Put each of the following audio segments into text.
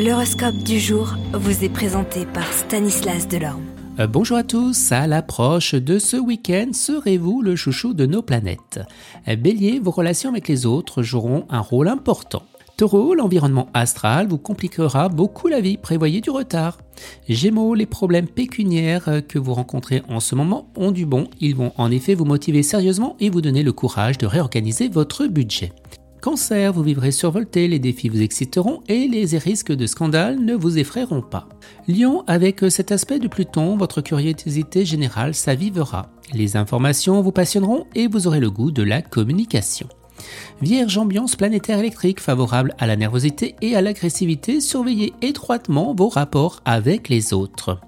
L'horoscope du jour vous est présenté par Stanislas Delorme. Euh, bonjour à tous, à l'approche de ce week-end, serez-vous le chouchou de nos planètes? Euh, Bélier, vos relations avec les autres joueront un rôle important. Taureau, l'environnement astral vous compliquera beaucoup la vie, prévoyez du retard. Gémeaux, les problèmes pécuniaires euh, que vous rencontrez en ce moment ont du bon, ils vont en effet vous motiver sérieusement et vous donner le courage de réorganiser votre budget. Cancer, vous vivrez survolté, les défis vous exciteront et les risques de scandale ne vous effrayeront pas. Lion, avec cet aspect de Pluton, votre curiosité générale s'avivera. Les informations vous passionneront et vous aurez le goût de la communication. Vierge ambiance planétaire électrique favorable à la nervosité et à l'agressivité, surveillez étroitement vos rapports avec les autres.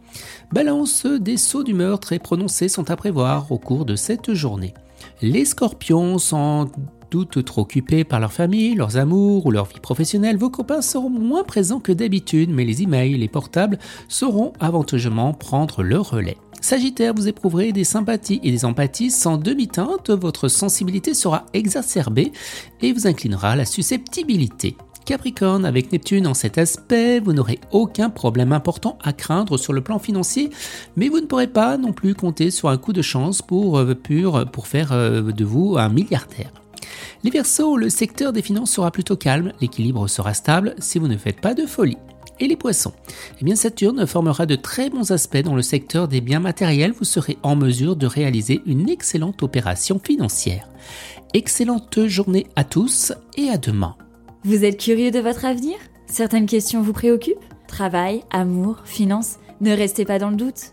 Balance, des sauts d'humeur très prononcés sont à prévoir au cours de cette journée. Les scorpions sont toutes trop occupés par leur famille, leurs amours ou leur vie professionnelle, vos copains seront moins présents que d'habitude, mais les emails les portables sauront avantageusement prendre le relais. Sagittaire, vous éprouverez des sympathies et des empathies sans demi-teinte, votre sensibilité sera exacerbée et vous inclinera à la susceptibilité. Capricorne, avec Neptune en cet aspect, vous n'aurez aucun problème important à craindre sur le plan financier, mais vous ne pourrez pas non plus compter sur un coup de chance pour, euh, faire euh, de vous un milliardaire. Les Verseaux, le secteur des finances sera plutôt calme, l'équilibre sera stable si vous ne faites pas de folie. Et les poissons? Eh bien Saturne formera de très bons aspects dans le secteur des biens matériels, vous serez en mesure de réaliser une excellente opération financière. Excellente journée à tous et à demain. Vous êtes curieux de votre avenir? Certaines questions vous préoccupent? Travail, amour, finances? Ne restez pas dans le doute.